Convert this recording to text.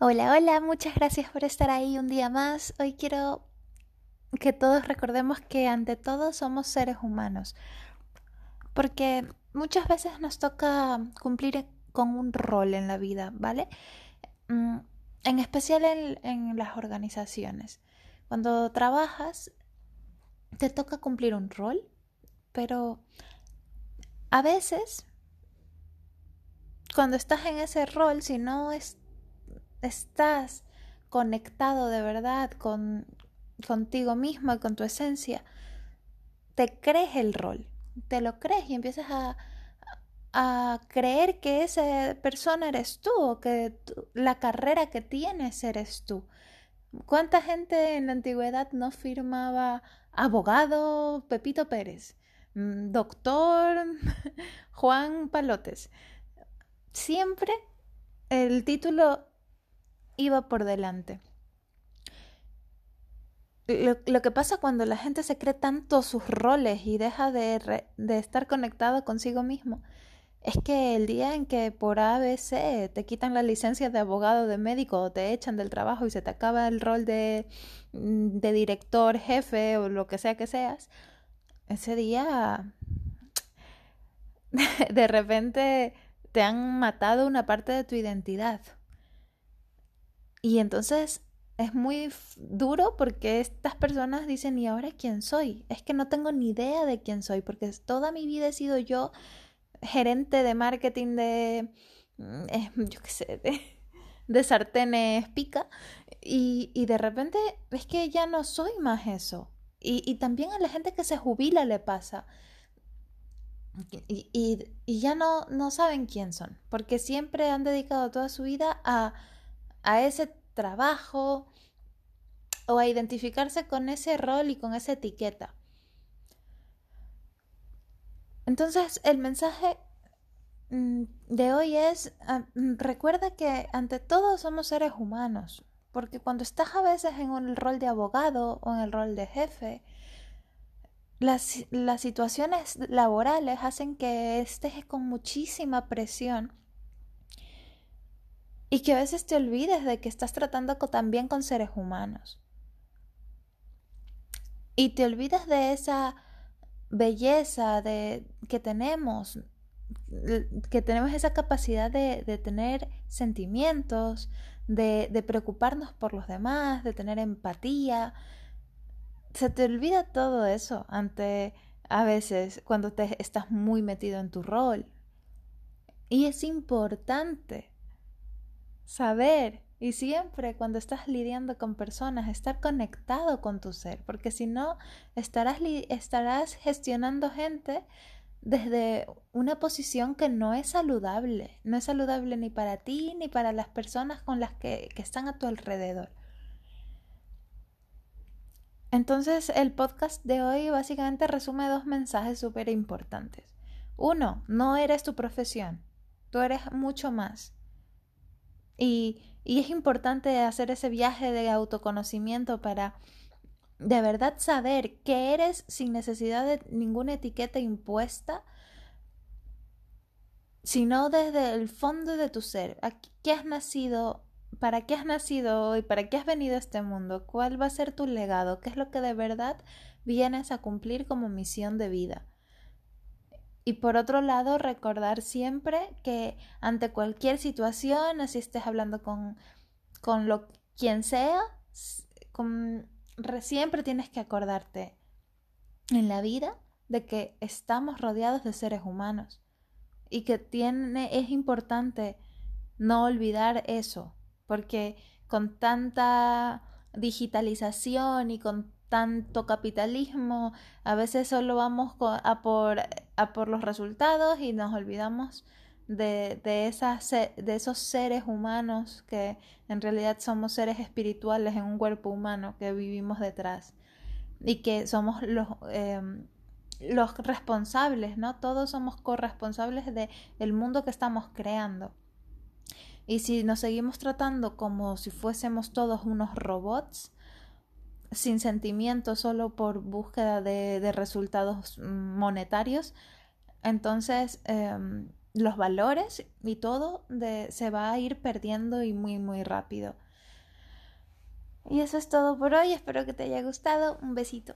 Hola, hola, muchas gracias por estar ahí un día más. Hoy quiero que todos recordemos que ante todo somos seres humanos, porque muchas veces nos toca cumplir con un rol en la vida, ¿vale? Mm, en especial en, en las organizaciones. Cuando trabajas, te toca cumplir un rol, pero a veces, cuando estás en ese rol, si no es estás conectado de verdad con contigo mismo y con tu esencia, te crees el rol, te lo crees y empiezas a, a creer que esa persona eres tú o que la carrera que tienes eres tú. ¿Cuánta gente en la antigüedad no firmaba abogado Pepito Pérez, mm, doctor Juan Palotes? Siempre el título iba por delante. Lo, que pasa cuando la gente se cree tanto sus roles y deja de, estar conectado consigo mismo es que el día en que por ABC te quitan la licencia de abogado, de médico, o te echan del trabajo y se te acaba el rol de, mm, de director, jefe o lo que sea que seas, ese día de repente te han matado una parte de tu identidad. Y entonces es muy duro porque estas personas dicen, ¿y ahora quién soy? Es que no tengo ni idea de quién soy, porque toda mi vida he sido yo gerente de marketing de, mm, yo qué sé, de, sartenes pica, y, y, de repente es que ya no soy más eso. Y, y también a la gente que se jubila le pasa. Y, y, y ya no, no saben quién son, porque siempre han dedicado toda su vida a a ese trabajo o a identificarse con ese rol y con esa etiqueta. Entonces, el mensaje mm, de hoy es, ah, mm, recuerda que ante todo somos seres humanos, porque cuando estás a veces en el rol de abogado o en el rol de jefe, las, las situaciones laborales hacen que estés con muchísima presión y que a veces te olvides de que estás tratando también con seres humanos. Y te olvidas de esa belleza de, que tenemos, que tenemos esa capacidad de, de tener sentimientos, de, de, preocuparnos por los demás, de tener empatía. Se te olvida todo eso ante a veces cuando te estás muy metido en tu rol. Y es importante saber y siempre cuando estás lidiando con personas, estar conectado con tu ser, porque si no, estarás, estarás gestionando gente desde una posición que no es saludable, no es saludable ni para ti ni para las personas con las que, que están a tu alrededor. Entonces el podcast de hoy básicamente resume dos mensajes súper importantes. Uno, no eres tu profesión, tú eres mucho más. Y, y es importante hacer ese viaje de autoconocimiento para de verdad saber que eres sin necesidad de ninguna etiqueta impuesta, sino desde el fondo de tu ser. ¿Qué has nacido? ¿Para qué has nacido hoy? ¿Para qué has venido a este mundo? ¿Cuál va a ser tu legado? ¿Qué es lo que de verdad vienes a cumplir como misión de vida? Y por otro lado, recordar siempre que ante cualquier situación, así estés hablando con, con lo quien sea, siempre tienes que acordarte en la vida de que estamos rodeados de seres humanos y que tiene, es importante no olvidar eso, porque con tanta digitalización y con tanto capitalismo, a veces solo vamos a por, a por los resultados y nos olvidamos de, de, esas, de esos seres humanos que en realidad somos seres espirituales en un cuerpo humano que vivimos detrás y que somos los, em, los responsables, ¿no? Todos somos corresponsables del el mundo que estamos creando. Y si nos seguimos tratando como si fuésemos todos unos robots, sin sentimiento solo por búsqueda de, resultados monetarios, entonces em, los valores y todo se va a ir perdiendo y muy, muy rápido. Y eso es todo por hoy. Espero que te haya gustado. Un besito.